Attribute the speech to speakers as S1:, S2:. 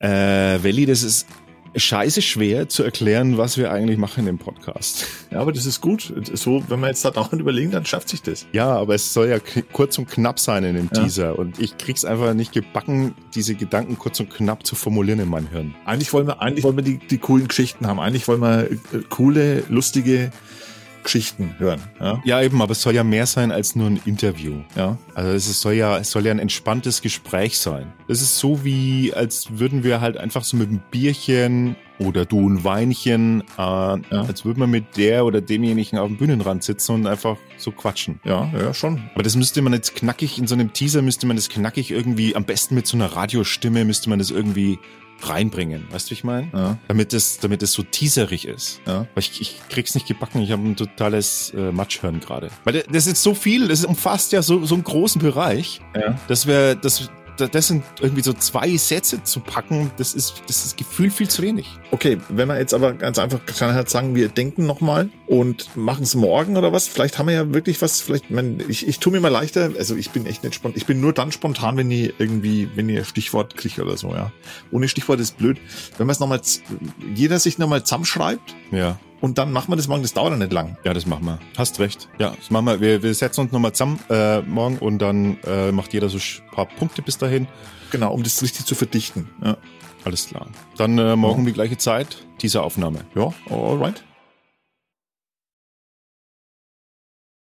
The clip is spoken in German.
S1: Äh, Welli, das ist scheiße schwer zu erklären, was wir eigentlich machen im Podcast.
S2: Ja, aber das ist gut. So, wenn wir jetzt da dauernd überlegen, dann schafft sich das.
S1: Ja, aber es soll ja kurz und knapp sein in dem ja. Teaser. Und ich krieg's einfach nicht gebacken, diese Gedanken kurz und knapp zu formulieren in meinem Hirn.
S2: Eigentlich wollen wir, eigentlich wollen wir die, die coolen Geschichten haben. Eigentlich wollen wir äh, coole, lustige Geschichten hören. Ja?
S1: ja, eben, aber es soll ja mehr sein als nur ein Interview. Ja, also es soll ja, es soll ja ein entspanntes Gespräch sein. Das ist so wie, als würden wir halt einfach so mit einem Bierchen oder du ein Weinchen, äh, ja. als würde man mit der oder demjenigen auf dem Bühnenrand sitzen und einfach so quatschen.
S2: Ja, ja, schon.
S1: Aber das müsste man jetzt knackig, in so einem Teaser müsste man das knackig irgendwie, am besten mit so einer Radiostimme müsste man das irgendwie reinbringen. Weißt du, wie ich meine? Ja. Damit es, damit es so teaserig ist. Ja. Weil ich, ich krieg's nicht gebacken. Ich habe ein totales äh, Matschhirn gerade. Weil das ist so viel, das umfasst ja so, so einen großen Bereich. Ja. Das wäre, das, das sind irgendwie so zwei Sätze zu packen, das ist, das ist Gefühl viel zu wenig.
S2: Okay, wenn wir jetzt aber ganz einfach kann sagen, wir denken nochmal und machen es morgen oder was, vielleicht haben wir ja wirklich was, vielleicht, man, ich, ich tue mir mal leichter, also ich bin echt nicht spontan, ich bin nur dann spontan, wenn ihr irgendwie, wenn ihr Stichwort kriegt oder so, ja. Ohne Stichwort ist blöd. Wenn man es nochmal, jeder sich nochmal zusammenschreibt.
S1: Ja
S2: und dann machen wir das morgen. Das dauert ja nicht lang.
S1: Ja, das machen wir. Hast recht. Ja, das machen wir. Wir, wir setzen uns nochmal zusammen äh, morgen und dann äh, macht jeder so ein paar Punkte bis dahin.
S2: Genau, um das richtig zu verdichten. Ja.
S1: Alles klar. Dann äh, morgen ja. die gleiche Zeit, diese Aufnahme.
S2: Ja, alright.